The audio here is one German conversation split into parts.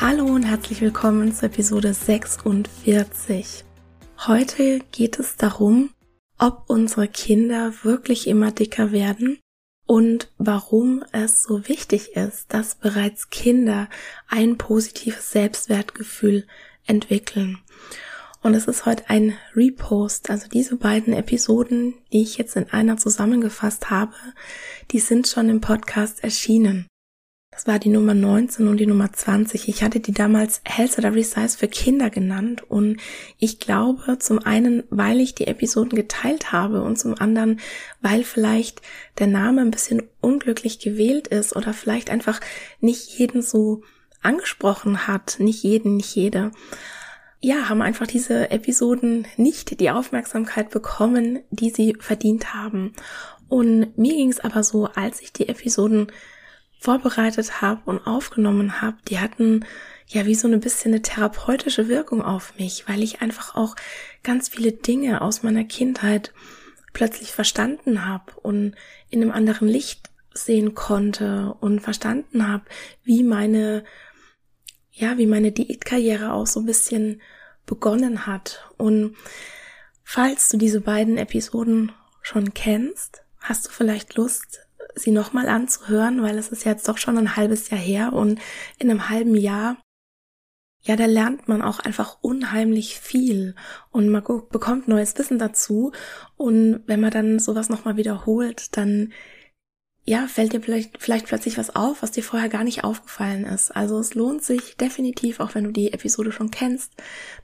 Hallo und herzlich willkommen zur Episode 46. Heute geht es darum, ob unsere Kinder wirklich immer dicker werden und warum es so wichtig ist, dass bereits Kinder ein positives Selbstwertgefühl entwickeln. Und es ist heute ein Repost, also diese beiden Episoden, die ich jetzt in einer zusammengefasst habe, die sind schon im Podcast erschienen. Das war die Nummer 19 und die Nummer 20. Ich hatte die damals Health at Every Size für Kinder genannt und ich glaube zum einen, weil ich die Episoden geteilt habe und zum anderen, weil vielleicht der Name ein bisschen unglücklich gewählt ist oder vielleicht einfach nicht jeden so angesprochen hat, nicht jeden, nicht jede. Ja, haben einfach diese Episoden nicht die Aufmerksamkeit bekommen, die sie verdient haben. Und mir ging es aber so, als ich die Episoden vorbereitet habe und aufgenommen habe, die hatten ja wie so ein bisschen eine therapeutische Wirkung auf mich, weil ich einfach auch ganz viele Dinge aus meiner Kindheit plötzlich verstanden habe und in einem anderen Licht sehen konnte und verstanden habe, wie meine ja, wie meine Diätkarriere auch so ein bisschen begonnen hat. Und falls du diese beiden Episoden schon kennst, hast du vielleicht Lust, sie nochmal anzuhören, weil es ist jetzt doch schon ein halbes Jahr her und in einem halben Jahr, ja, da lernt man auch einfach unheimlich viel und man bekommt neues Wissen dazu und wenn man dann sowas nochmal wiederholt, dann ja, fällt dir vielleicht, vielleicht plötzlich was auf, was dir vorher gar nicht aufgefallen ist. Also es lohnt sich definitiv, auch wenn du die Episode schon kennst,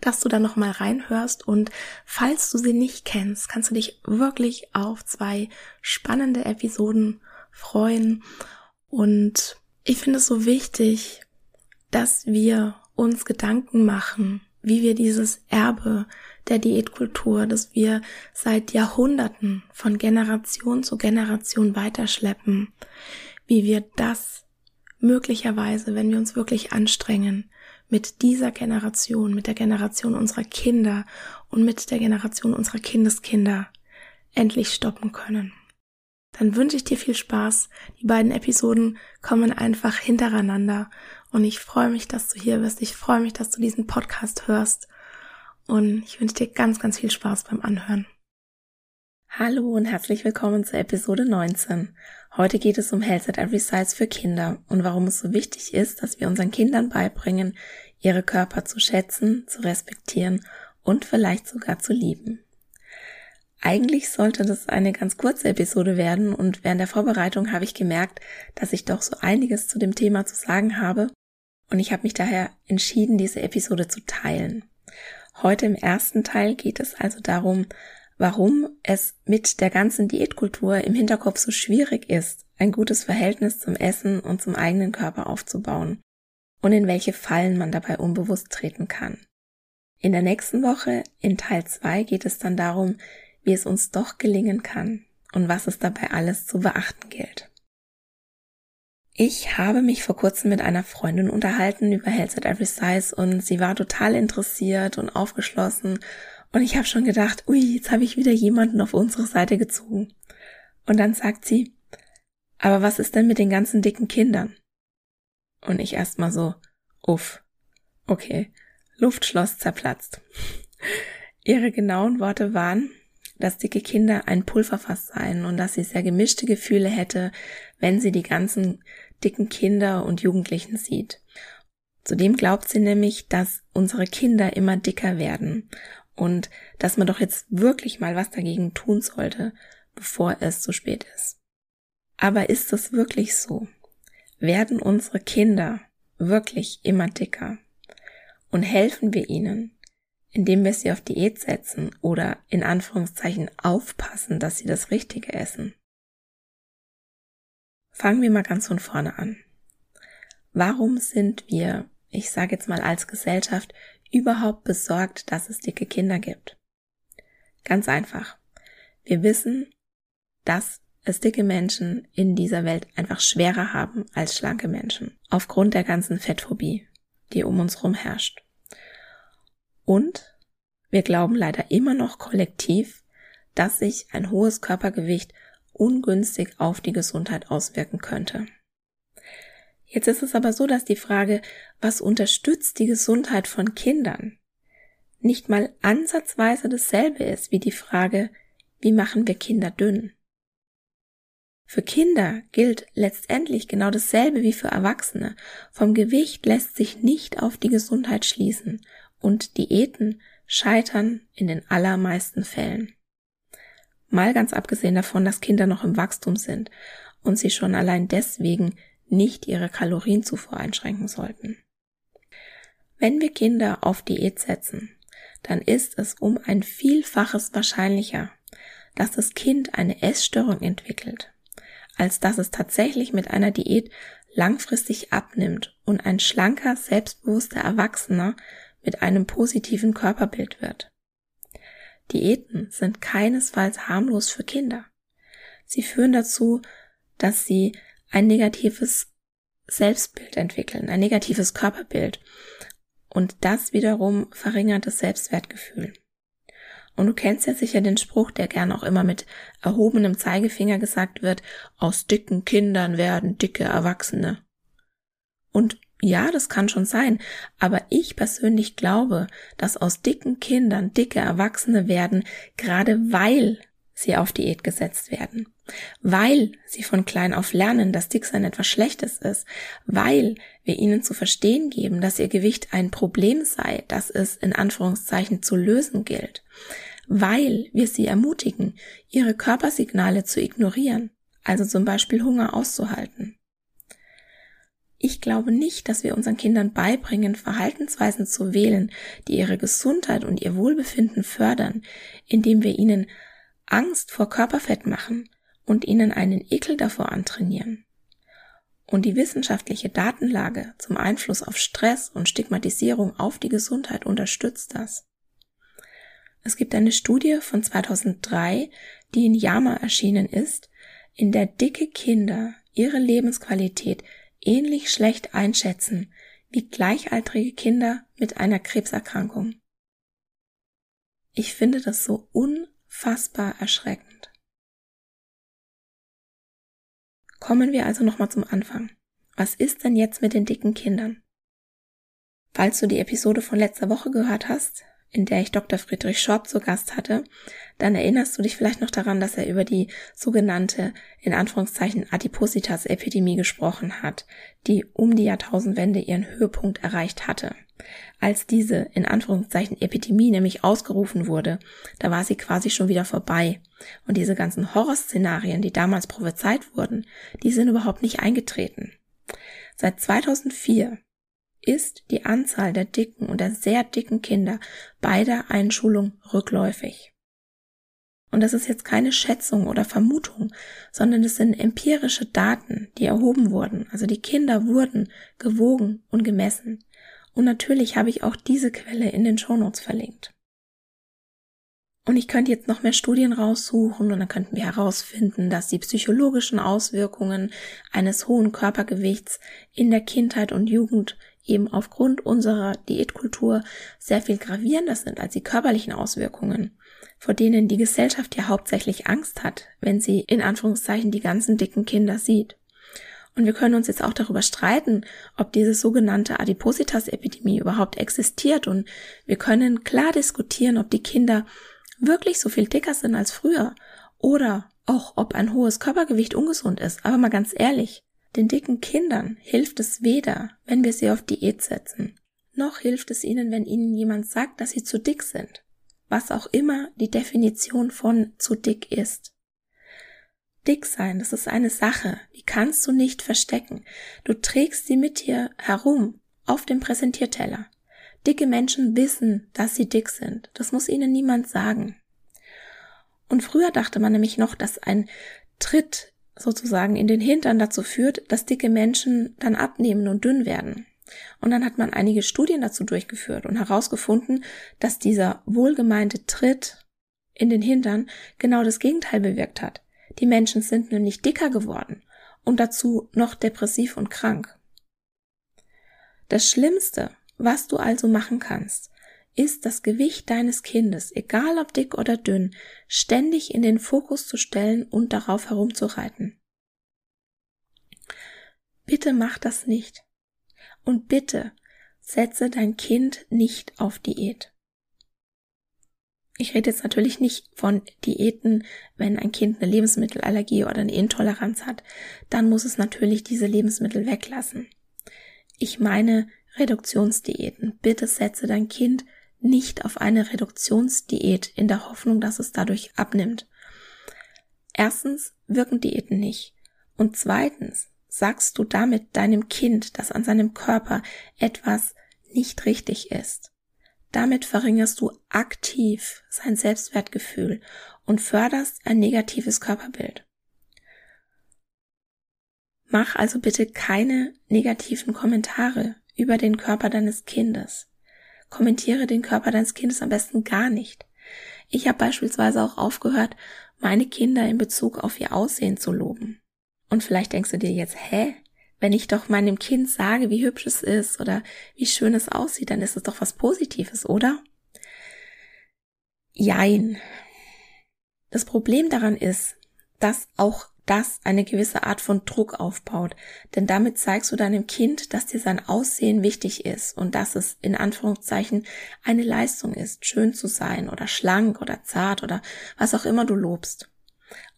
dass du da nochmal reinhörst und falls du sie nicht kennst, kannst du dich wirklich auf zwei spannende Episoden freuen. Und ich finde es so wichtig, dass wir uns Gedanken machen, wie wir dieses Erbe der Diätkultur, das wir seit Jahrhunderten von Generation zu Generation weiterschleppen, wie wir das möglicherweise, wenn wir uns wirklich anstrengen, mit dieser Generation, mit der Generation unserer Kinder und mit der Generation unserer Kindeskinder endlich stoppen können dann wünsche ich dir viel Spaß. Die beiden Episoden kommen einfach hintereinander und ich freue mich, dass du hier bist. Ich freue mich, dass du diesen Podcast hörst und ich wünsche dir ganz, ganz viel Spaß beim Anhören. Hallo und herzlich willkommen zur Episode 19. Heute geht es um Health at Every Size für Kinder und warum es so wichtig ist, dass wir unseren Kindern beibringen, ihre Körper zu schätzen, zu respektieren und vielleicht sogar zu lieben. Eigentlich sollte das eine ganz kurze Episode werden und während der Vorbereitung habe ich gemerkt, dass ich doch so einiges zu dem Thema zu sagen habe und ich habe mich daher entschieden, diese Episode zu teilen. Heute im ersten Teil geht es also darum, warum es mit der ganzen Diätkultur im Hinterkopf so schwierig ist, ein gutes Verhältnis zum Essen und zum eigenen Körper aufzubauen und in welche Fallen man dabei unbewusst treten kann. In der nächsten Woche, in Teil 2, geht es dann darum, wie es uns doch gelingen kann und was es dabei alles zu beachten gilt. Ich habe mich vor kurzem mit einer Freundin unterhalten über Health at Every Size und sie war total interessiert und aufgeschlossen und ich habe schon gedacht, ui, jetzt habe ich wieder jemanden auf unsere Seite gezogen. Und dann sagt sie, aber was ist denn mit den ganzen dicken Kindern? Und ich erstmal so, uff, okay, Luftschloss zerplatzt. Ihre genauen Worte waren, dass dicke Kinder ein Pulverfass seien und dass sie sehr gemischte Gefühle hätte, wenn sie die ganzen dicken Kinder und Jugendlichen sieht. Zudem glaubt sie nämlich, dass unsere Kinder immer dicker werden und dass man doch jetzt wirklich mal was dagegen tun sollte, bevor es zu spät ist. Aber ist es wirklich so? Werden unsere Kinder wirklich immer dicker? Und helfen wir ihnen, indem wir sie auf Diät setzen oder in Anführungszeichen aufpassen, dass sie das Richtige essen? Fangen wir mal ganz von vorne an. Warum sind wir, ich sage jetzt mal als Gesellschaft, überhaupt besorgt, dass es dicke Kinder gibt? Ganz einfach. Wir wissen, dass es dicke Menschen in dieser Welt einfach schwerer haben als schlanke Menschen. Aufgrund der ganzen Fettphobie, die um uns herum herrscht. Und wir glauben leider immer noch kollektiv, dass sich ein hohes Körpergewicht ungünstig auf die Gesundheit auswirken könnte. Jetzt ist es aber so, dass die Frage, was unterstützt die Gesundheit von Kindern, nicht mal ansatzweise dasselbe ist wie die Frage, wie machen wir Kinder dünn? Für Kinder gilt letztendlich genau dasselbe wie für Erwachsene. Vom Gewicht lässt sich nicht auf die Gesundheit schließen und Diäten scheitern in den allermeisten Fällen. Mal ganz abgesehen davon, dass Kinder noch im Wachstum sind und sie schon allein deswegen nicht ihre Kalorienzufuhr einschränken sollten. Wenn wir Kinder auf Diät setzen, dann ist es um ein Vielfaches wahrscheinlicher, dass das Kind eine Essstörung entwickelt, als dass es tatsächlich mit einer Diät langfristig abnimmt und ein schlanker, selbstbewusster Erwachsener mit einem positiven Körperbild wird. Diäten sind keinesfalls harmlos für Kinder. Sie führen dazu, dass sie ein negatives Selbstbild entwickeln, ein negatives Körperbild. Und das wiederum verringert das Selbstwertgefühl. Und du kennst ja sicher den Spruch, der gern auch immer mit erhobenem Zeigefinger gesagt wird, aus dicken Kindern werden dicke Erwachsene. Und ja, das kann schon sein, aber ich persönlich glaube, dass aus dicken Kindern dicke Erwachsene werden, gerade weil sie auf Diät gesetzt werden, weil sie von klein auf lernen, dass Dicksein etwas Schlechtes ist, weil wir ihnen zu verstehen geben, dass ihr Gewicht ein Problem sei, das es in Anführungszeichen zu lösen gilt, weil wir sie ermutigen, ihre Körpersignale zu ignorieren, also zum Beispiel Hunger auszuhalten. Ich glaube nicht, dass wir unseren Kindern beibringen, Verhaltensweisen zu wählen, die ihre Gesundheit und ihr Wohlbefinden fördern, indem wir ihnen Angst vor Körperfett machen und ihnen einen Ekel davor antrainieren. Und die wissenschaftliche Datenlage zum Einfluss auf Stress und Stigmatisierung auf die Gesundheit unterstützt das. Es gibt eine Studie von 2003, die in JAMA erschienen ist, in der dicke Kinder ihre Lebensqualität ähnlich schlecht einschätzen wie gleichaltrige Kinder mit einer Krebserkrankung. Ich finde das so unfassbar erschreckend. Kommen wir also nochmal zum Anfang. Was ist denn jetzt mit den dicken Kindern? Falls du die Episode von letzter Woche gehört hast, in der ich Dr. Friedrich Schorb zu Gast hatte, dann erinnerst du dich vielleicht noch daran, dass er über die sogenannte, in Anführungszeichen, Adipositas-Epidemie gesprochen hat, die um die Jahrtausendwende ihren Höhepunkt erreicht hatte. Als diese, in Anführungszeichen, Epidemie nämlich ausgerufen wurde, da war sie quasi schon wieder vorbei. Und diese ganzen Horrorszenarien, die damals prophezeit wurden, die sind überhaupt nicht eingetreten. Seit 2004 ist die Anzahl der dicken und der sehr dicken Kinder bei der Einschulung rückläufig. Und das ist jetzt keine Schätzung oder Vermutung, sondern es sind empirische Daten, die erhoben wurden. Also die Kinder wurden gewogen und gemessen. Und natürlich habe ich auch diese Quelle in den Shownotes verlinkt. Und ich könnte jetzt noch mehr Studien raussuchen und dann könnten wir herausfinden, dass die psychologischen Auswirkungen eines hohen Körpergewichts in der Kindheit und Jugend eben aufgrund unserer Diätkultur sehr viel gravierender sind als die körperlichen Auswirkungen, vor denen die Gesellschaft ja hauptsächlich Angst hat, wenn sie in Anführungszeichen die ganzen dicken Kinder sieht. Und wir können uns jetzt auch darüber streiten, ob diese sogenannte Adipositas-Epidemie überhaupt existiert. Und wir können klar diskutieren, ob die Kinder wirklich so viel dicker sind als früher oder auch ob ein hohes Körpergewicht ungesund ist. Aber mal ganz ehrlich, den dicken Kindern hilft es weder, wenn wir sie auf Diät setzen, noch hilft es ihnen, wenn ihnen jemand sagt, dass sie zu dick sind. Was auch immer die Definition von zu dick ist. Dick sein, das ist eine Sache, die kannst du nicht verstecken. Du trägst sie mit dir herum auf dem Präsentierteller. Dicke Menschen wissen, dass sie dick sind. Das muss ihnen niemand sagen. Und früher dachte man nämlich noch, dass ein Tritt sozusagen in den Hintern dazu führt, dass dicke Menschen dann abnehmen und dünn werden. Und dann hat man einige Studien dazu durchgeführt und herausgefunden, dass dieser wohlgemeinte Tritt in den Hintern genau das Gegenteil bewirkt hat. Die Menschen sind nämlich dicker geworden und dazu noch depressiv und krank. Das Schlimmste, was du also machen kannst, ist das Gewicht deines Kindes, egal ob dick oder dünn, ständig in den Fokus zu stellen und darauf herumzureiten. Bitte mach das nicht. Und bitte setze dein Kind nicht auf Diät. Ich rede jetzt natürlich nicht von Diäten, wenn ein Kind eine Lebensmittelallergie oder eine Intoleranz hat. Dann muss es natürlich diese Lebensmittel weglassen. Ich meine Reduktionsdiäten. Bitte setze dein Kind nicht auf eine Reduktionsdiät in der Hoffnung, dass es dadurch abnimmt. Erstens wirken Diäten nicht. Und zweitens sagst du damit deinem Kind, dass an seinem Körper etwas nicht richtig ist. Damit verringerst du aktiv sein Selbstwertgefühl und förderst ein negatives Körperbild. Mach also bitte keine negativen Kommentare über den Körper deines Kindes. Kommentiere den Körper deines Kindes am besten gar nicht. Ich habe beispielsweise auch aufgehört, meine Kinder in Bezug auf ihr Aussehen zu loben. Und vielleicht denkst du dir jetzt, hä? Wenn ich doch meinem Kind sage, wie hübsch es ist oder wie schön es aussieht, dann ist es doch was Positives, oder? Jein. Das Problem daran ist, dass auch das eine gewisse Art von Druck aufbaut. Denn damit zeigst du deinem Kind, dass dir sein Aussehen wichtig ist und dass es in Anführungszeichen eine Leistung ist, schön zu sein oder schlank oder zart oder was auch immer du lobst.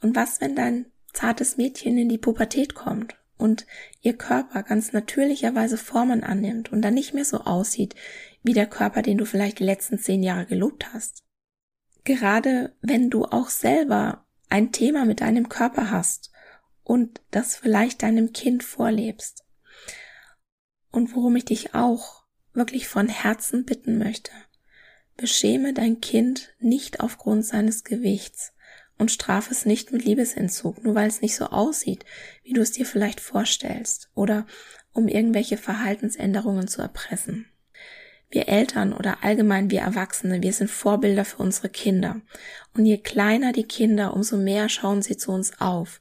Und was, wenn dein zartes Mädchen in die Pubertät kommt und ihr Körper ganz natürlicherweise Formen annimmt und dann nicht mehr so aussieht wie der Körper, den du vielleicht die letzten zehn Jahre gelobt hast? Gerade wenn du auch selber ein Thema mit deinem Körper hast und das vielleicht deinem Kind vorlebst. Und worum ich dich auch wirklich von Herzen bitten möchte, beschäme dein Kind nicht aufgrund seines Gewichts und strafe es nicht mit Liebesentzug, nur weil es nicht so aussieht, wie du es dir vielleicht vorstellst oder um irgendwelche Verhaltensänderungen zu erpressen. Wir Eltern oder allgemein wir Erwachsene, wir sind Vorbilder für unsere Kinder. Und je kleiner die Kinder, umso mehr schauen sie zu uns auf.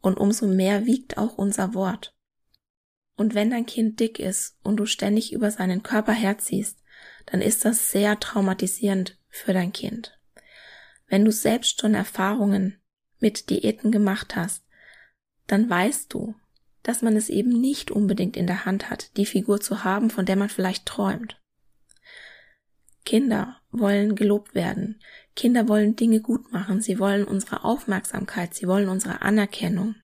Und umso mehr wiegt auch unser Wort. Und wenn dein Kind dick ist und du ständig über seinen Körper herziehst, dann ist das sehr traumatisierend für dein Kind. Wenn du selbst schon Erfahrungen mit Diäten gemacht hast, dann weißt du, dass man es eben nicht unbedingt in der Hand hat, die Figur zu haben, von der man vielleicht träumt. Kinder wollen gelobt werden. Kinder wollen Dinge gut machen. Sie wollen unsere Aufmerksamkeit. Sie wollen unsere Anerkennung.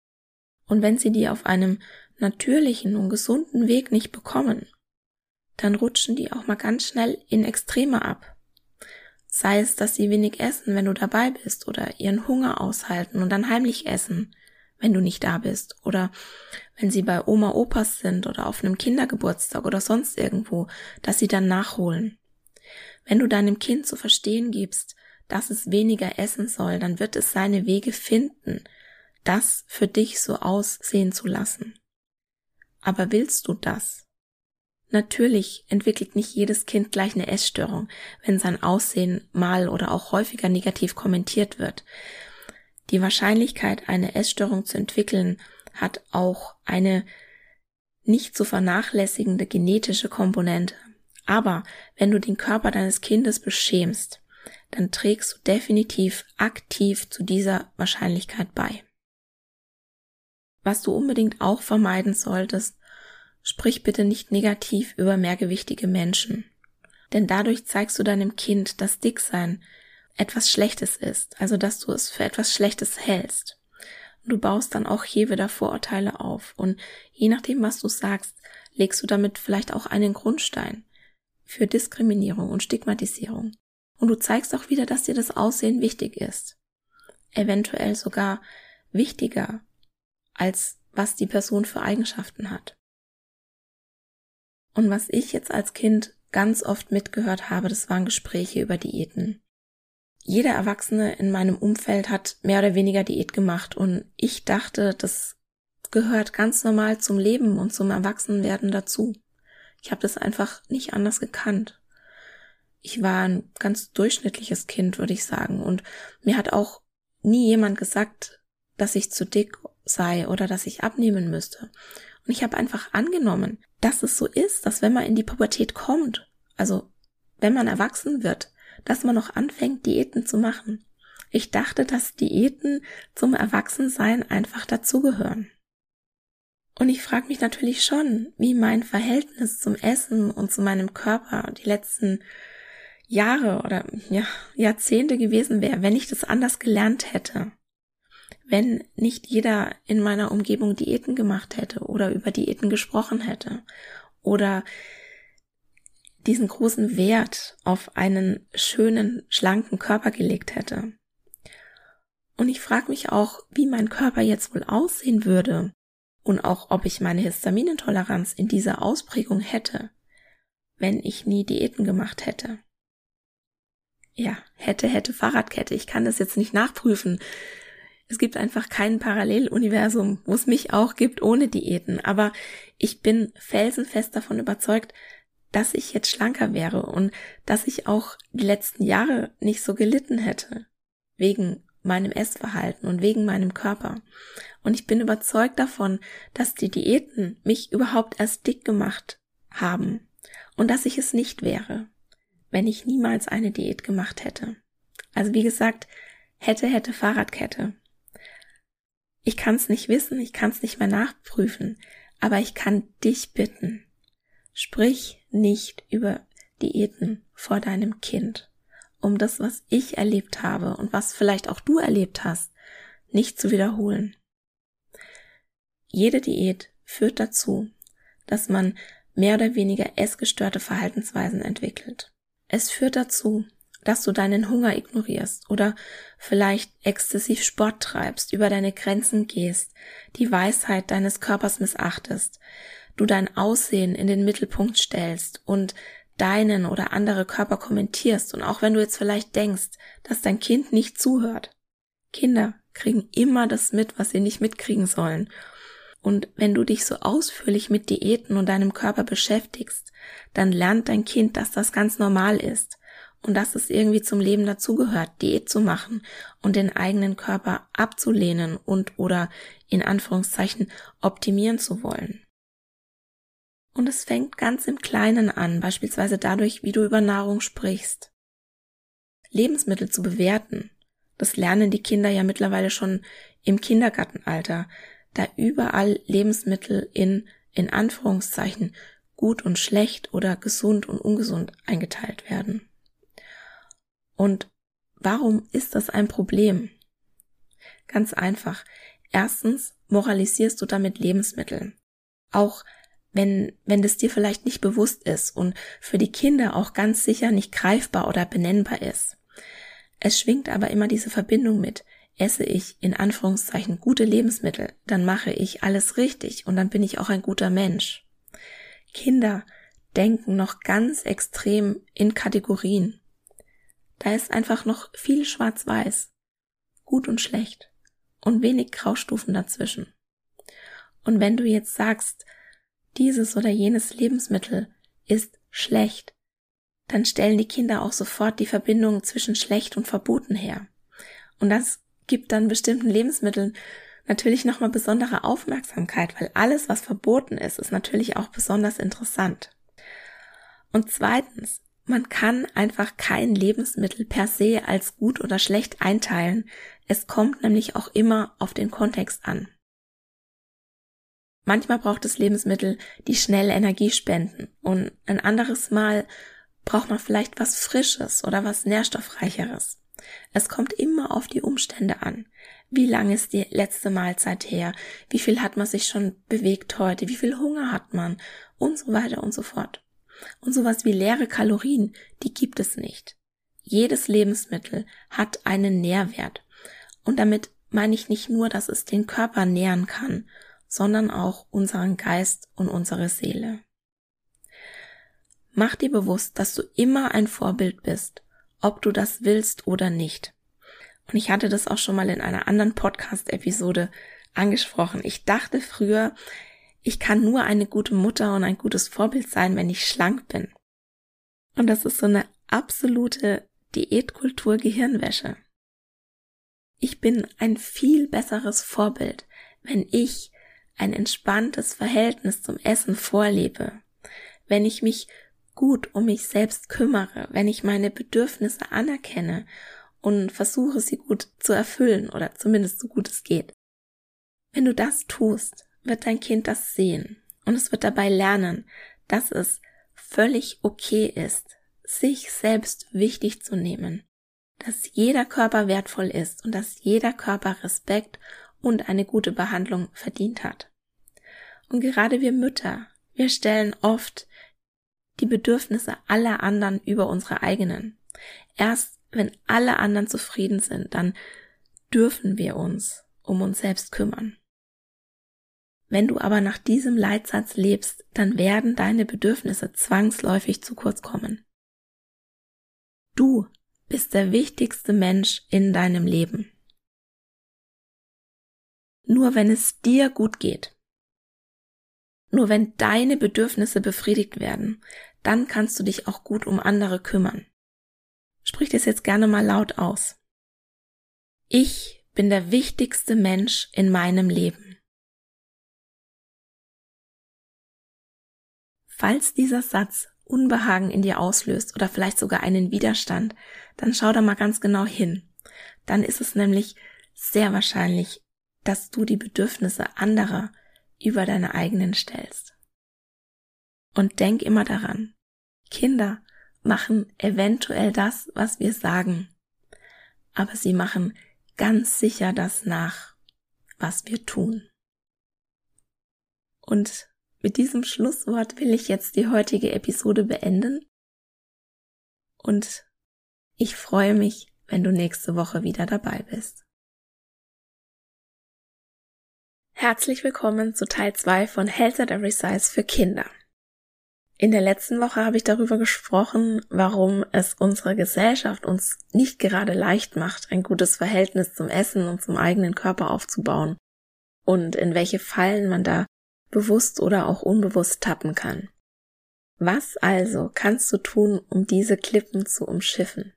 Und wenn sie die auf einem natürlichen und gesunden Weg nicht bekommen, dann rutschen die auch mal ganz schnell in Extreme ab. Sei es, dass sie wenig essen, wenn du dabei bist, oder ihren Hunger aushalten und dann heimlich essen, wenn du nicht da bist, oder wenn sie bei Oma Opas sind oder auf einem Kindergeburtstag oder sonst irgendwo, dass sie dann nachholen. Wenn du deinem Kind zu verstehen gibst, dass es weniger essen soll, dann wird es seine Wege finden, das für dich so aussehen zu lassen. Aber willst du das? Natürlich entwickelt nicht jedes Kind gleich eine Essstörung, wenn sein Aussehen mal oder auch häufiger negativ kommentiert wird. Die Wahrscheinlichkeit, eine Essstörung zu entwickeln, hat auch eine nicht zu vernachlässigende genetische Komponente. Aber wenn du den Körper deines Kindes beschämst, dann trägst du definitiv aktiv zu dieser Wahrscheinlichkeit bei. Was du unbedingt auch vermeiden solltest, sprich bitte nicht negativ über mehrgewichtige Menschen. Denn dadurch zeigst du deinem Kind, dass Dicksein etwas Schlechtes ist, also dass du es für etwas Schlechtes hältst. Und du baust dann auch hier wieder Vorurteile auf und je nachdem, was du sagst, legst du damit vielleicht auch einen Grundstein für Diskriminierung und Stigmatisierung. Und du zeigst auch wieder, dass dir das Aussehen wichtig ist. Eventuell sogar wichtiger als was die Person für Eigenschaften hat. Und was ich jetzt als Kind ganz oft mitgehört habe, das waren Gespräche über Diäten. Jeder Erwachsene in meinem Umfeld hat mehr oder weniger Diät gemacht und ich dachte, das gehört ganz normal zum Leben und zum Erwachsenwerden dazu. Ich habe das einfach nicht anders gekannt. Ich war ein ganz durchschnittliches Kind, würde ich sagen, und mir hat auch nie jemand gesagt, dass ich zu dick sei oder dass ich abnehmen müsste. Und ich habe einfach angenommen, dass es so ist, dass wenn man in die Pubertät kommt, also wenn man erwachsen wird, dass man noch anfängt, Diäten zu machen. Ich dachte, dass Diäten zum Erwachsensein einfach dazugehören. Und ich frage mich natürlich schon, wie mein Verhältnis zum Essen und zu meinem Körper die letzten Jahre oder ja, Jahrzehnte gewesen wäre, wenn ich das anders gelernt hätte. Wenn nicht jeder in meiner Umgebung Diäten gemacht hätte oder über Diäten gesprochen hätte oder diesen großen Wert auf einen schönen, schlanken Körper gelegt hätte. Und ich frage mich auch, wie mein Körper jetzt wohl aussehen würde, und auch ob ich meine Histaminintoleranz in dieser Ausprägung hätte, wenn ich nie Diäten gemacht hätte. Ja, hätte, hätte Fahrradkette. Ich kann das jetzt nicht nachprüfen. Es gibt einfach kein Paralleluniversum, wo es mich auch gibt ohne Diäten. Aber ich bin felsenfest davon überzeugt, dass ich jetzt schlanker wäre und dass ich auch die letzten Jahre nicht so gelitten hätte. Wegen meinem Essverhalten und wegen meinem Körper. Und ich bin überzeugt davon, dass die Diäten mich überhaupt erst dick gemacht haben und dass ich es nicht wäre, wenn ich niemals eine Diät gemacht hätte. Also wie gesagt, hätte, hätte Fahrradkette. Ich kann es nicht wissen, ich kann es nicht mehr nachprüfen, aber ich kann dich bitten, sprich nicht über Diäten vor deinem Kind um das, was ich erlebt habe und was vielleicht auch du erlebt hast, nicht zu wiederholen. Jede Diät führt dazu, dass man mehr oder weniger essgestörte Verhaltensweisen entwickelt. Es führt dazu, dass du deinen Hunger ignorierst oder vielleicht exzessiv Sport treibst, über deine Grenzen gehst, die Weisheit deines Körpers missachtest, du dein Aussehen in den Mittelpunkt stellst und deinen oder andere Körper kommentierst und auch wenn du jetzt vielleicht denkst, dass dein Kind nicht zuhört. Kinder kriegen immer das mit, was sie nicht mitkriegen sollen. Und wenn du dich so ausführlich mit Diäten und deinem Körper beschäftigst, dann lernt dein Kind, dass das ganz normal ist und dass es irgendwie zum Leben dazugehört, Diät zu machen und den eigenen Körper abzulehnen und oder in Anführungszeichen optimieren zu wollen. Und es fängt ganz im Kleinen an, beispielsweise dadurch, wie du über Nahrung sprichst. Lebensmittel zu bewerten, das lernen die Kinder ja mittlerweile schon im Kindergartenalter, da überall Lebensmittel in, in Anführungszeichen, gut und schlecht oder gesund und ungesund eingeteilt werden. Und warum ist das ein Problem? Ganz einfach. Erstens moralisierst du damit Lebensmittel. Auch wenn, wenn das dir vielleicht nicht bewusst ist und für die Kinder auch ganz sicher nicht greifbar oder benennbar ist. Es schwingt aber immer diese Verbindung mit. Esse ich in Anführungszeichen gute Lebensmittel, dann mache ich alles richtig und dann bin ich auch ein guter Mensch. Kinder denken noch ganz extrem in Kategorien. Da ist einfach noch viel schwarz-weiß, gut und schlecht und wenig Graustufen dazwischen. Und wenn du jetzt sagst, dieses oder jenes Lebensmittel ist schlecht, dann stellen die Kinder auch sofort die Verbindung zwischen schlecht und verboten her. Und das gibt dann bestimmten Lebensmitteln natürlich nochmal besondere Aufmerksamkeit, weil alles, was verboten ist, ist natürlich auch besonders interessant. Und zweitens, man kann einfach kein Lebensmittel per se als gut oder schlecht einteilen. Es kommt nämlich auch immer auf den Kontext an. Manchmal braucht es Lebensmittel, die schnell Energie spenden und ein anderes Mal braucht man vielleicht was Frisches oder was Nährstoffreicheres. Es kommt immer auf die Umstände an. Wie lang ist die letzte Mahlzeit her? Wie viel hat man sich schon bewegt heute? Wie viel Hunger hat man? Und so weiter und so fort. Und sowas wie leere Kalorien, die gibt es nicht. Jedes Lebensmittel hat einen Nährwert. Und damit meine ich nicht nur, dass es den Körper nähren kann, sondern auch unseren Geist und unsere Seele. Mach dir bewusst, dass du immer ein Vorbild bist, ob du das willst oder nicht. Und ich hatte das auch schon mal in einer anderen Podcast-Episode angesprochen. Ich dachte früher, ich kann nur eine gute Mutter und ein gutes Vorbild sein, wenn ich schlank bin. Und das ist so eine absolute Diätkultur Gehirnwäsche. Ich bin ein viel besseres Vorbild, wenn ich ein entspanntes Verhältnis zum Essen vorlebe, wenn ich mich gut um mich selbst kümmere, wenn ich meine Bedürfnisse anerkenne und versuche sie gut zu erfüllen oder zumindest so gut es geht. Wenn du das tust, wird dein Kind das sehen und es wird dabei lernen, dass es völlig okay ist, sich selbst wichtig zu nehmen, dass jeder Körper wertvoll ist und dass jeder Körper Respekt und eine gute Behandlung verdient hat. Und gerade wir Mütter, wir stellen oft die Bedürfnisse aller anderen über unsere eigenen. Erst wenn alle anderen zufrieden sind, dann dürfen wir uns um uns selbst kümmern. Wenn du aber nach diesem Leitsatz lebst, dann werden deine Bedürfnisse zwangsläufig zu kurz kommen. Du bist der wichtigste Mensch in deinem Leben. Nur wenn es dir gut geht, nur wenn deine Bedürfnisse befriedigt werden, dann kannst du dich auch gut um andere kümmern. Sprich das jetzt gerne mal laut aus. Ich bin der wichtigste Mensch in meinem Leben. Falls dieser Satz Unbehagen in dir auslöst oder vielleicht sogar einen Widerstand, dann schau da mal ganz genau hin. Dann ist es nämlich sehr wahrscheinlich, dass du die Bedürfnisse anderer über deine eigenen stellst. Und denk immer daran, Kinder machen eventuell das, was wir sagen, aber sie machen ganz sicher das nach, was wir tun. Und mit diesem Schlusswort will ich jetzt die heutige Episode beenden. Und ich freue mich, wenn du nächste Woche wieder dabei bist. Herzlich willkommen zu Teil 2 von Health at Every Size für Kinder. In der letzten Woche habe ich darüber gesprochen, warum es unsere Gesellschaft uns nicht gerade leicht macht, ein gutes Verhältnis zum Essen und zum eigenen Körper aufzubauen und in welche Fallen man da bewusst oder auch unbewusst tappen kann. Was also kannst du tun, um diese Klippen zu umschiffen?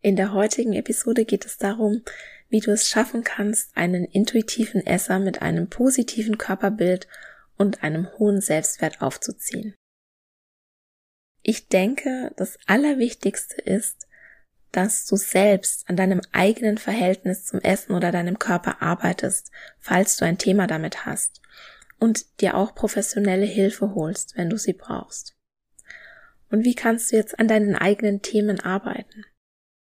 In der heutigen Episode geht es darum, wie du es schaffen kannst, einen intuitiven Esser mit einem positiven Körperbild und einem hohen Selbstwert aufzuziehen. Ich denke, das Allerwichtigste ist, dass du selbst an deinem eigenen Verhältnis zum Essen oder deinem Körper arbeitest, falls du ein Thema damit hast, und dir auch professionelle Hilfe holst, wenn du sie brauchst. Und wie kannst du jetzt an deinen eigenen Themen arbeiten?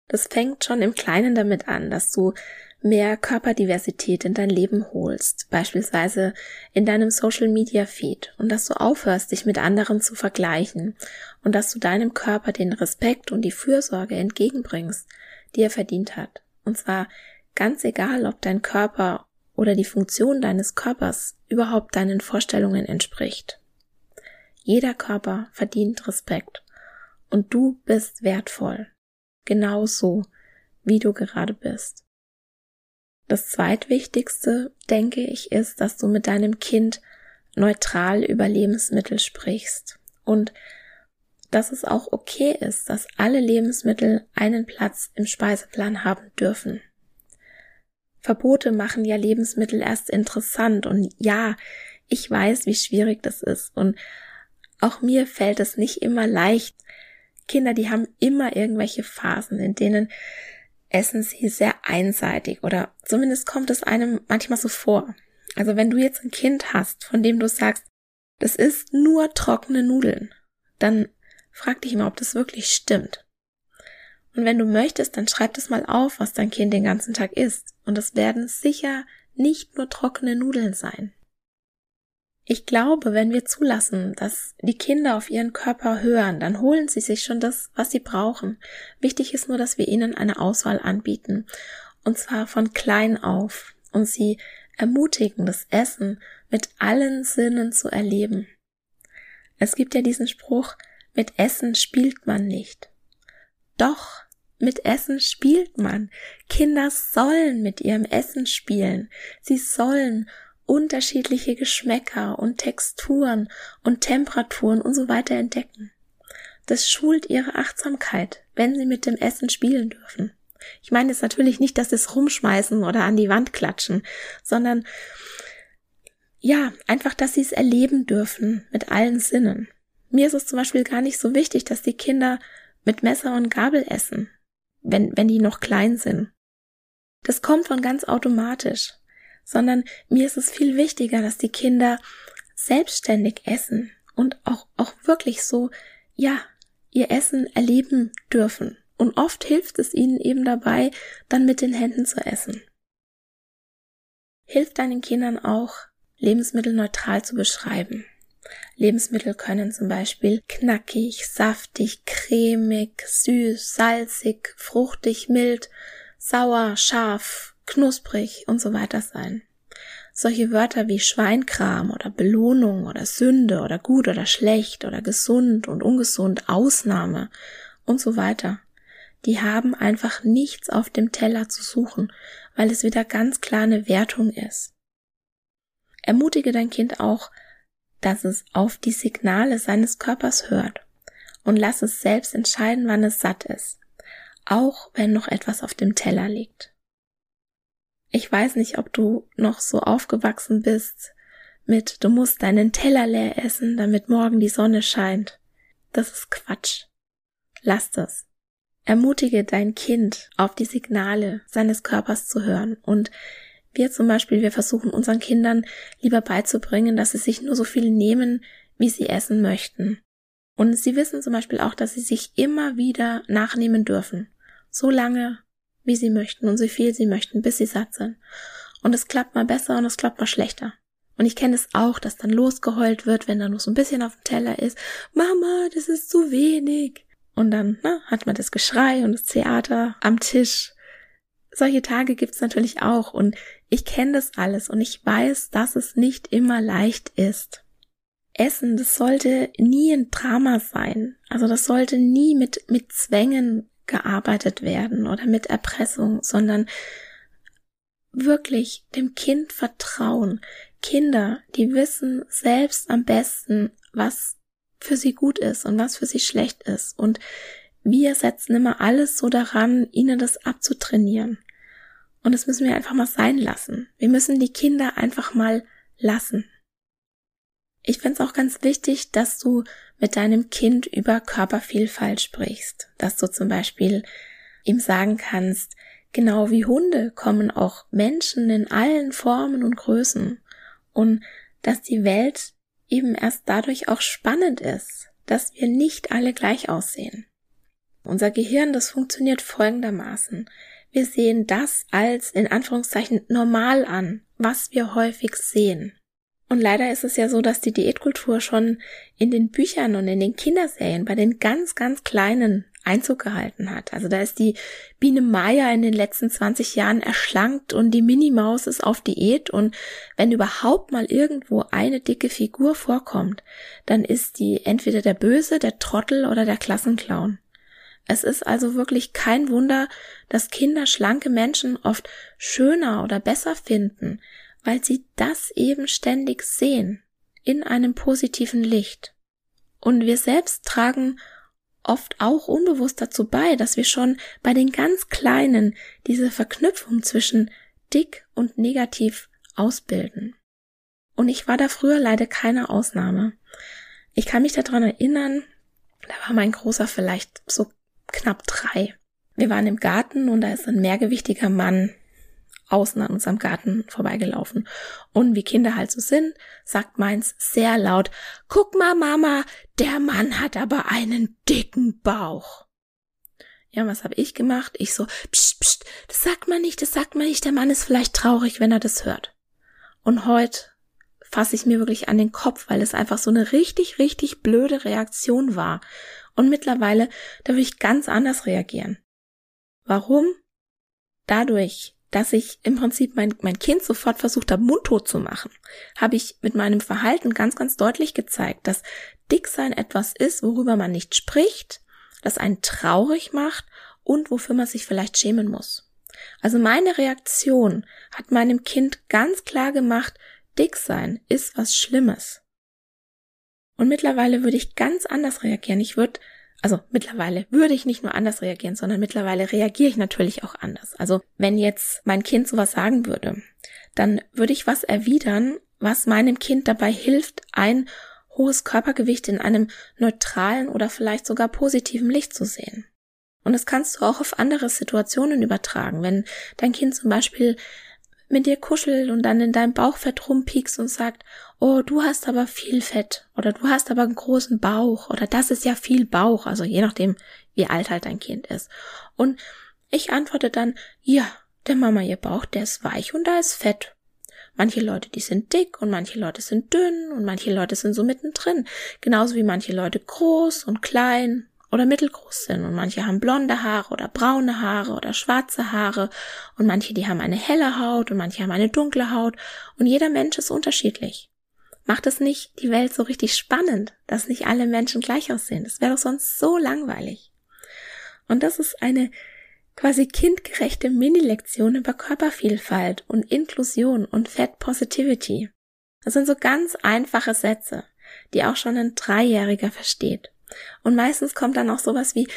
Das fängt schon im Kleinen damit an, dass du mehr Körperdiversität in dein Leben holst, beispielsweise in deinem Social Media Feed und dass du aufhörst, dich mit anderen zu vergleichen und dass du deinem Körper den Respekt und die Fürsorge entgegenbringst, die er verdient hat. Und zwar ganz egal, ob dein Körper oder die Funktion deines Körpers überhaupt deinen Vorstellungen entspricht. Jeder Körper verdient Respekt und du bist wertvoll genauso, wie du gerade bist. Das zweitwichtigste, denke ich, ist, dass du mit deinem Kind neutral über Lebensmittel sprichst. Und dass es auch okay ist, dass alle Lebensmittel einen Platz im Speiseplan haben dürfen. Verbote machen ja Lebensmittel erst interessant. Und ja, ich weiß, wie schwierig das ist. Und auch mir fällt es nicht immer leicht, Kinder, die haben immer irgendwelche Phasen, in denen essen sie sehr einseitig oder zumindest kommt es einem manchmal so vor. Also wenn du jetzt ein Kind hast, von dem du sagst, das ist nur trockene Nudeln, dann frag dich mal, ob das wirklich stimmt. Und wenn du möchtest, dann schreib das mal auf, was dein Kind den ganzen Tag isst. Und es werden sicher nicht nur trockene Nudeln sein. Ich glaube, wenn wir zulassen, dass die Kinder auf ihren Körper hören, dann holen sie sich schon das, was sie brauchen. Wichtig ist nur, dass wir ihnen eine Auswahl anbieten. Und zwar von klein auf. Und sie ermutigen, das Essen mit allen Sinnen zu erleben. Es gibt ja diesen Spruch, mit Essen spielt man nicht. Doch, mit Essen spielt man. Kinder sollen mit ihrem Essen spielen. Sie sollen unterschiedliche Geschmäcker und Texturen und Temperaturen und so weiter entdecken. Das schult ihre Achtsamkeit, wenn sie mit dem Essen spielen dürfen. Ich meine jetzt natürlich nicht, dass sie es rumschmeißen oder an die Wand klatschen, sondern ja, einfach, dass sie es erleben dürfen mit allen Sinnen. Mir ist es zum Beispiel gar nicht so wichtig, dass die Kinder mit Messer und Gabel essen wenn, wenn die noch klein sind. Das kommt von ganz automatisch, sondern mir ist es viel wichtiger, dass die Kinder selbstständig essen und auch, auch wirklich so, ja, ihr Essen erleben dürfen. Und oft hilft es ihnen eben dabei, dann mit den Händen zu essen. Hilft deinen Kindern auch, Lebensmittel neutral zu beschreiben. Lebensmittel können zum Beispiel knackig, saftig, cremig, süß, salzig, fruchtig, mild, sauer, scharf, knusprig und so weiter sein. Solche Wörter wie Schweinkram oder Belohnung oder Sünde oder gut oder schlecht oder gesund und ungesund, Ausnahme und so weiter, die haben einfach nichts auf dem Teller zu suchen, weil es wieder ganz klar eine Wertung ist. Ermutige dein Kind auch, dass es auf die Signale seines Körpers hört und lass es selbst entscheiden, wann es satt ist, auch wenn noch etwas auf dem Teller liegt. Ich weiß nicht, ob du noch so aufgewachsen bist mit du musst deinen Teller leer essen, damit morgen die Sonne scheint. Das ist Quatsch. Lass das. Ermutige dein Kind, auf die Signale seines Körpers zu hören und wir zum Beispiel, wir versuchen unseren Kindern lieber beizubringen, dass sie sich nur so viel nehmen, wie sie essen möchten. Und sie wissen zum Beispiel auch, dass sie sich immer wieder nachnehmen dürfen. So lange, wie sie möchten und so viel sie möchten, bis sie satt sind. Und es klappt mal besser und es klappt mal schlechter. Und ich kenne es auch, dass dann losgeheult wird, wenn da nur so ein bisschen auf dem Teller ist. Mama, das ist zu wenig. Und dann na, hat man das Geschrei und das Theater am Tisch. Solche Tage gibt's natürlich auch. Und ich kenne das alles und ich weiß, dass es nicht immer leicht ist. Essen, das sollte nie ein Drama sein. Also das sollte nie mit, mit Zwängen gearbeitet werden oder mit Erpressung, sondern wirklich dem Kind vertrauen. Kinder, die wissen selbst am besten, was für sie gut ist und was für sie schlecht ist. Und wir setzen immer alles so daran, ihnen das abzutrainieren. Und das müssen wir einfach mal sein lassen. Wir müssen die Kinder einfach mal lassen. Ich fände es auch ganz wichtig, dass du mit deinem Kind über Körpervielfalt sprichst. Dass du zum Beispiel ihm sagen kannst, genau wie Hunde kommen auch Menschen in allen Formen und Größen. Und dass die Welt eben erst dadurch auch spannend ist, dass wir nicht alle gleich aussehen. Unser Gehirn, das funktioniert folgendermaßen. Wir sehen das als in Anführungszeichen normal an, was wir häufig sehen. Und leider ist es ja so, dass die Diätkultur schon in den Büchern und in den Kinderserien bei den ganz, ganz Kleinen Einzug gehalten hat. Also da ist die Biene Maya in den letzten 20 Jahren erschlankt und die Minimaus ist auf Diät und wenn überhaupt mal irgendwo eine dicke Figur vorkommt, dann ist die entweder der Böse, der Trottel oder der Klassenclown. Es ist also wirklich kein Wunder, dass Kinder schlanke Menschen oft schöner oder besser finden, weil sie das eben ständig sehen, in einem positiven Licht. Und wir selbst tragen oft auch unbewusst dazu bei, dass wir schon bei den ganz Kleinen diese Verknüpfung zwischen dick und negativ ausbilden. Und ich war da früher leider keine Ausnahme. Ich kann mich daran erinnern, da war mein Großer vielleicht so knapp drei. Wir waren im Garten und da ist ein mehrgewichtiger Mann außen an unserem Garten vorbeigelaufen. Und wie Kinder halt so sind, sagt meins sehr laut, guck mal, Mama, der Mann hat aber einen dicken Bauch. Ja, was habe ich gemacht? Ich so, pst, pst, das sagt man nicht, das sagt man nicht, der Mann ist vielleicht traurig, wenn er das hört. Und heute fasse ich mir wirklich an den Kopf, weil es einfach so eine richtig, richtig blöde Reaktion war. Und mittlerweile darf ich ganz anders reagieren. Warum? Dadurch, dass ich im Prinzip mein, mein Kind sofort versucht habe, mundtot zu machen, habe ich mit meinem Verhalten ganz, ganz deutlich gezeigt, dass Dicksein etwas ist, worüber man nicht spricht, das einen traurig macht und wofür man sich vielleicht schämen muss. Also meine Reaktion hat meinem Kind ganz klar gemacht, dick sein ist was Schlimmes. Und mittlerweile würde ich ganz anders reagieren. Ich würde, also mittlerweile würde ich nicht nur anders reagieren, sondern mittlerweile reagiere ich natürlich auch anders. Also wenn jetzt mein Kind sowas sagen würde, dann würde ich was erwidern, was meinem Kind dabei hilft, ein hohes Körpergewicht in einem neutralen oder vielleicht sogar positiven Licht zu sehen. Und das kannst du auch auf andere Situationen übertragen. Wenn dein Kind zum Beispiel mit dir kuschelt und dann in deinem Bauchfett rumpiekst und sagt, oh, du hast aber viel Fett oder du hast aber einen großen Bauch oder das ist ja viel Bauch, also je nachdem, wie alt halt dein Kind ist. Und ich antworte dann, ja, der Mama ihr Bauch, der ist weich und da ist Fett. Manche Leute, die sind dick und manche Leute sind dünn und manche Leute sind so mittendrin. Genauso wie manche Leute groß und klein oder mittelgroß sind und manche haben blonde Haare oder braune Haare oder schwarze Haare und manche, die haben eine helle Haut und manche haben eine dunkle Haut und jeder Mensch ist unterschiedlich. Macht es nicht die Welt so richtig spannend, dass nicht alle Menschen gleich aussehen? Das wäre doch sonst so langweilig. Und das ist eine quasi kindgerechte Mini-Lektion über Körpervielfalt und Inklusion und Fat Positivity. Das sind so ganz einfache Sätze, die auch schon ein Dreijähriger versteht. Und meistens kommt dann auch sowas wie,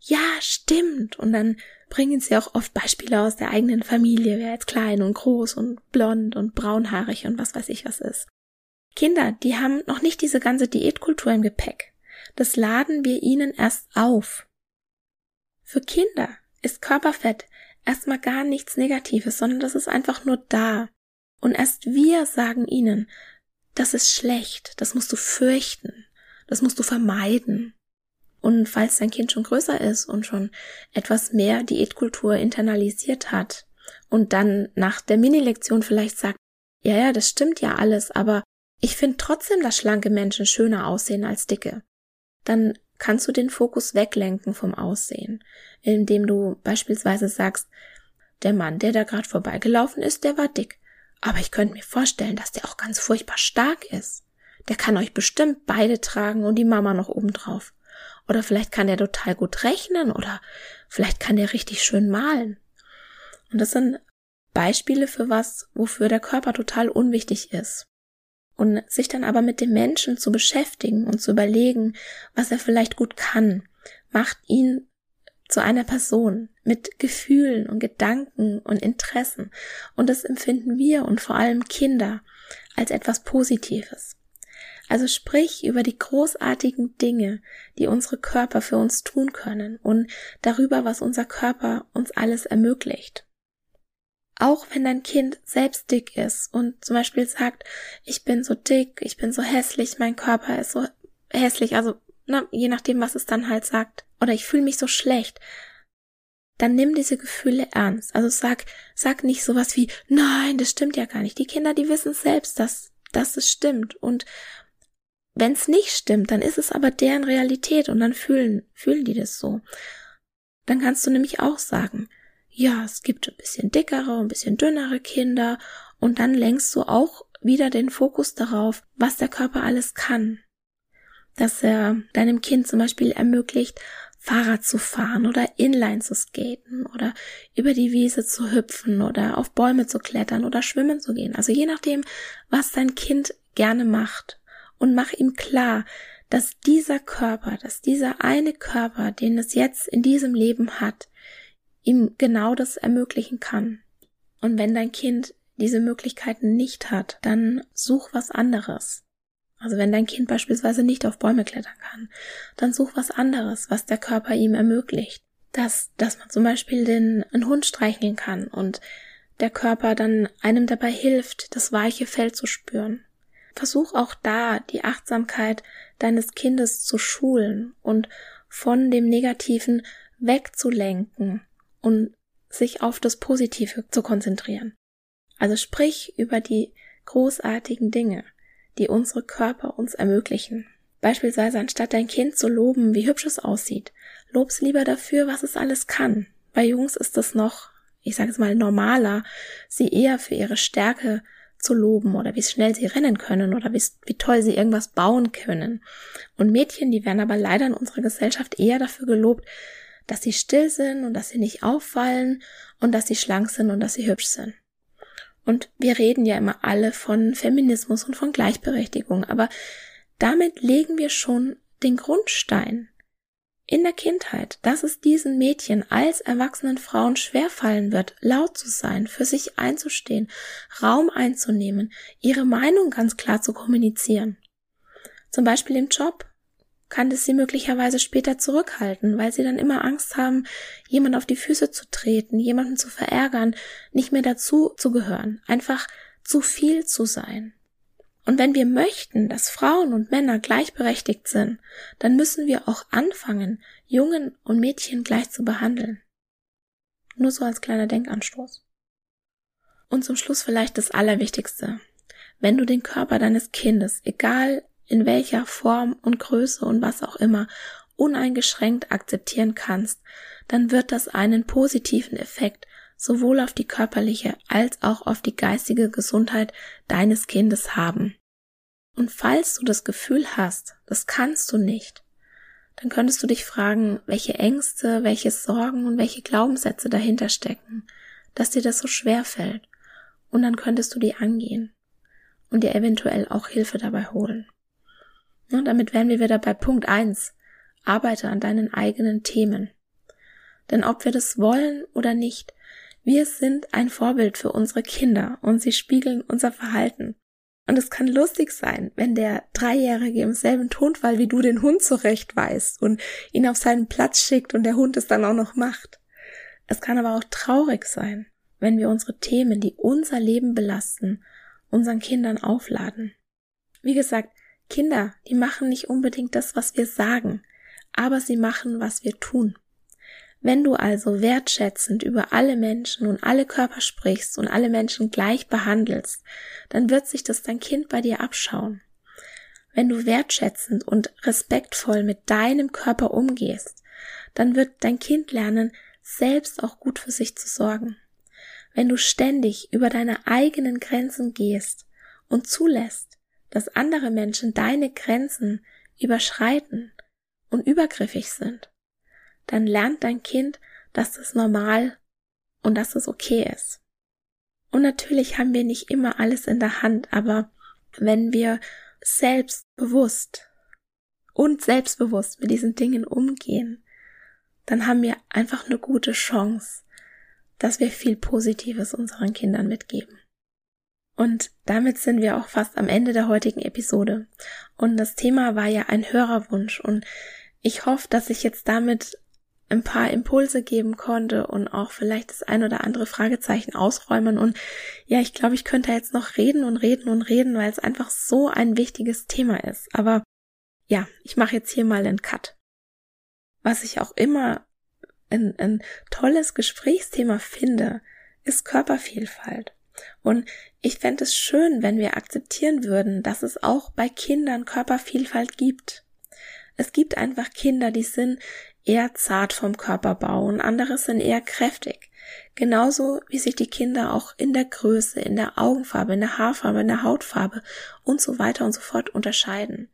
ja, stimmt. Und dann bringen sie auch oft Beispiele aus der eigenen Familie, wer jetzt klein und groß und blond und braunhaarig und was weiß ich was ist. Kinder, die haben noch nicht diese ganze Diätkultur im Gepäck. Das laden wir ihnen erst auf. Für Kinder ist Körperfett erstmal gar nichts Negatives, sondern das ist einfach nur da. Und erst wir sagen ihnen, das ist schlecht, das musst du fürchten, das musst du vermeiden. Und falls dein Kind schon größer ist und schon etwas mehr Diätkultur internalisiert hat und dann nach der Mini-Lektion vielleicht sagt, ja, ja, das stimmt ja alles, aber ich finde trotzdem, dass schlanke Menschen schöner aussehen als dicke, dann kannst du den Fokus weglenken vom Aussehen, indem du beispielsweise sagst, der Mann, der da gerade vorbeigelaufen ist, der war dick, aber ich könnte mir vorstellen, dass der auch ganz furchtbar stark ist. Der kann euch bestimmt beide tragen und die Mama noch obendrauf. Oder vielleicht kann der total gut rechnen oder vielleicht kann der richtig schön malen. Und das sind Beispiele für was, wofür der Körper total unwichtig ist. Und sich dann aber mit dem Menschen zu beschäftigen und zu überlegen, was er vielleicht gut kann, macht ihn zu einer Person mit Gefühlen und Gedanken und Interessen. Und das empfinden wir und vor allem Kinder als etwas Positives. Also sprich über die großartigen Dinge, die unsere Körper für uns tun können und darüber, was unser Körper uns alles ermöglicht. Auch wenn dein Kind selbst dick ist und zum Beispiel sagt, ich bin so dick, ich bin so hässlich, mein Körper ist so hässlich, also na, je nachdem, was es dann halt sagt, oder ich fühle mich so schlecht, dann nimm diese Gefühle ernst. Also sag, sag nicht sowas wie, nein, das stimmt ja gar nicht. Die Kinder, die wissen selbst, dass, dass es stimmt. Und wenn es nicht stimmt, dann ist es aber deren Realität und dann fühlen, fühlen die das so. Dann kannst du nämlich auch sagen, ja, es gibt ein bisschen dickere, ein bisschen dünnere Kinder und dann lenkst du auch wieder den Fokus darauf, was der Körper alles kann. Dass er deinem Kind zum Beispiel ermöglicht, Fahrrad zu fahren oder Inline zu skaten oder über die Wiese zu hüpfen oder auf Bäume zu klettern oder schwimmen zu gehen. Also je nachdem, was dein Kind gerne macht und mach ihm klar, dass dieser Körper, dass dieser eine Körper, den es jetzt in diesem Leben hat, ihm genau das ermöglichen kann. Und wenn dein Kind diese Möglichkeiten nicht hat, dann such was anderes. Also wenn dein Kind beispielsweise nicht auf Bäume klettern kann, dann such was anderes, was der Körper ihm ermöglicht. Dass, dass man zum Beispiel den, einen Hund streicheln kann und der Körper dann einem dabei hilft, das weiche Fell zu spüren. Versuch auch da die Achtsamkeit deines Kindes zu schulen und von dem negativen wegzulenken und sich auf das Positive zu konzentrieren. Also sprich über die großartigen Dinge, die unsere Körper uns ermöglichen. Beispielsweise anstatt dein Kind zu loben, wie hübsch es aussieht, lob's lieber dafür, was es alles kann. Bei Jungs ist es noch, ich sage es mal, normaler, sie eher für ihre Stärke zu loben oder wie schnell sie rennen können oder wie, toll sie irgendwas bauen können. Und Mädchen, die werden aber leider in unserer Gesellschaft eher dafür gelobt, dass sie still sind und dass sie nicht auffallen und dass sie schlank sind und dass sie hübsch sind. Und wir reden ja immer alle von Feminismus und von Gleichberechtigung, aber damit legen wir schon den Grundstein in der Kindheit, dass es diesen Mädchen als erwachsenen Frauen schwerfallen wird, laut zu sein, für sich einzustehen, Raum einzunehmen, ihre Meinung ganz klar zu kommunizieren. Zum Beispiel im Job kann es sie möglicherweise später zurückhalten, weil sie dann immer Angst haben, jemand auf die Füße zu treten, jemanden zu verärgern, nicht mehr dazu zu gehören, einfach zu viel zu sein. Und wenn wir möchten, dass Frauen und Männer gleichberechtigt sind, dann müssen wir auch anfangen, Jungen und Mädchen gleich zu behandeln. Nur so als kleiner Denkanstoß. Und zum Schluss vielleicht das Allerwichtigste. Wenn du den Körper deines Kindes, egal in welcher Form und Größe und was auch immer, uneingeschränkt akzeptieren kannst, dann wird das einen positiven Effekt sowohl auf die körperliche als auch auf die geistige Gesundheit deines Kindes haben. Und falls du das Gefühl hast, das kannst du nicht, dann könntest du dich fragen, welche Ängste, welche Sorgen und welche Glaubenssätze dahinter stecken, dass dir das so schwer fällt. Und dann könntest du die angehen und dir eventuell auch Hilfe dabei holen. Und damit wären wir wieder bei Punkt eins: Arbeite an deinen eigenen Themen. Denn ob wir das wollen oder nicht, wir sind ein Vorbild für unsere Kinder und sie spiegeln unser Verhalten. Und es kann lustig sein, wenn der Dreijährige im selben Tonfall wie du den Hund zurechtweist und ihn auf seinen Platz schickt und der Hund es dann auch noch macht. Es kann aber auch traurig sein, wenn wir unsere Themen, die unser Leben belasten, unseren Kindern aufladen. Wie gesagt, Kinder, die machen nicht unbedingt das, was wir sagen, aber sie machen, was wir tun. Wenn du also wertschätzend über alle Menschen und alle Körper sprichst und alle Menschen gleich behandelst, dann wird sich das dein Kind bei dir abschauen. Wenn du wertschätzend und respektvoll mit deinem Körper umgehst, dann wird dein Kind lernen, selbst auch gut für sich zu sorgen. Wenn du ständig über deine eigenen Grenzen gehst und zulässt, dass andere Menschen deine Grenzen überschreiten und übergriffig sind, dann lernt dein Kind, dass das normal und dass es okay ist. Und natürlich haben wir nicht immer alles in der Hand, aber wenn wir selbstbewusst und selbstbewusst mit diesen Dingen umgehen, dann haben wir einfach eine gute Chance, dass wir viel Positives unseren Kindern mitgeben. Und damit sind wir auch fast am Ende der heutigen Episode. Und das Thema war ja ein Hörerwunsch und ich hoffe, dass ich jetzt damit ein paar Impulse geben konnte und auch vielleicht das ein oder andere Fragezeichen ausräumen. Und ja, ich glaube, ich könnte jetzt noch reden und reden und reden, weil es einfach so ein wichtiges Thema ist. Aber ja, ich mache jetzt hier mal einen Cut. Was ich auch immer ein, ein tolles Gesprächsthema finde, ist Körpervielfalt. Und ich fände es schön, wenn wir akzeptieren würden, dass es auch bei Kindern Körpervielfalt gibt. Es gibt einfach Kinder, die sind eher zart vom Körperbau und andere sind eher kräftig. Genauso wie sich die Kinder auch in der Größe, in der Augenfarbe, in der Haarfarbe, in der Hautfarbe und so weiter und so fort unterscheiden.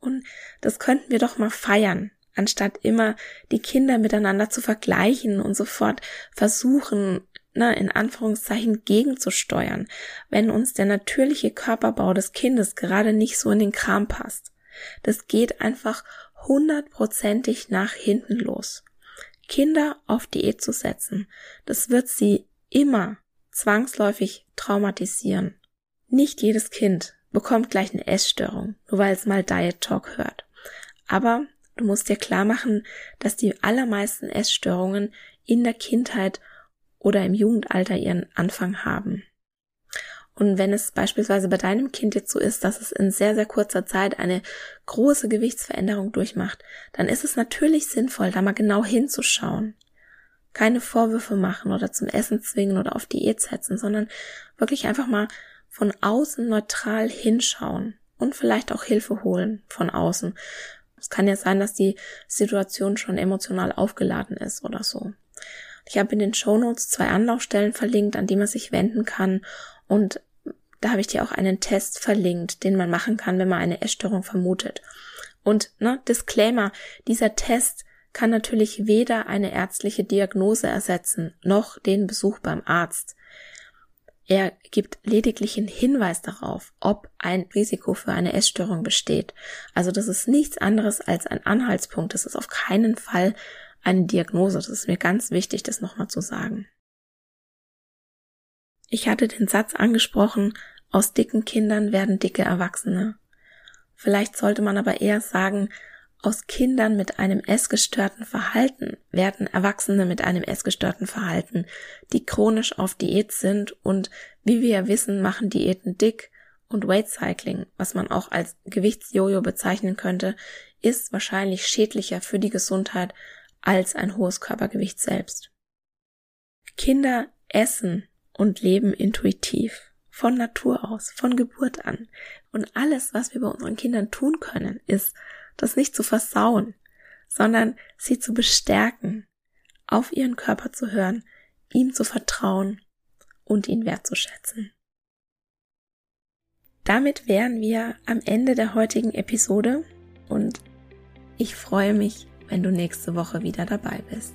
Und das könnten wir doch mal feiern, anstatt immer die Kinder miteinander zu vergleichen und sofort versuchen, na, in Anführungszeichen gegenzusteuern, wenn uns der natürliche Körperbau des Kindes gerade nicht so in den Kram passt. Das geht einfach hundertprozentig nach hinten los. Kinder auf Diät zu setzen, das wird sie immer zwangsläufig traumatisieren. Nicht jedes Kind bekommt gleich eine Essstörung, nur weil es mal Diet Talk hört. Aber du musst dir klar machen, dass die allermeisten Essstörungen in der Kindheit oder im Jugendalter ihren Anfang haben. Und wenn es beispielsweise bei deinem Kind jetzt so ist, dass es in sehr, sehr kurzer Zeit eine große Gewichtsveränderung durchmacht, dann ist es natürlich sinnvoll, da mal genau hinzuschauen. Keine Vorwürfe machen oder zum Essen zwingen oder auf Diät setzen, sondern wirklich einfach mal von außen neutral hinschauen und vielleicht auch Hilfe holen von außen. Es kann ja sein, dass die Situation schon emotional aufgeladen ist oder so. Ich habe in den Shownotes zwei Anlaufstellen verlinkt, an die man sich wenden kann und da habe ich dir auch einen Test verlinkt, den man machen kann, wenn man eine Essstörung vermutet. Und ne, Disclaimer, dieser Test kann natürlich weder eine ärztliche Diagnose ersetzen, noch den Besuch beim Arzt. Er gibt lediglich einen Hinweis darauf, ob ein Risiko für eine Essstörung besteht. Also das ist nichts anderes als ein Anhaltspunkt. Das ist auf keinen Fall eine Diagnose. Das ist mir ganz wichtig, das nochmal zu sagen. Ich hatte den Satz angesprochen, aus dicken Kindern werden dicke Erwachsene. Vielleicht sollte man aber eher sagen, aus Kindern mit einem essgestörten Verhalten werden Erwachsene mit einem essgestörten Verhalten, die chronisch auf Diät sind und wie wir ja wissen, machen Diäten dick und Weight Cycling, was man auch als Gewichtsjojo bezeichnen könnte, ist wahrscheinlich schädlicher für die Gesundheit als ein hohes Körpergewicht selbst. Kinder essen und leben intuitiv, von Natur aus, von Geburt an. Und alles, was wir bei unseren Kindern tun können, ist, das nicht zu versauen, sondern sie zu bestärken, auf ihren Körper zu hören, ihm zu vertrauen und ihn wertzuschätzen. Damit wären wir am Ende der heutigen Episode und ich freue mich, wenn du nächste Woche wieder dabei bist.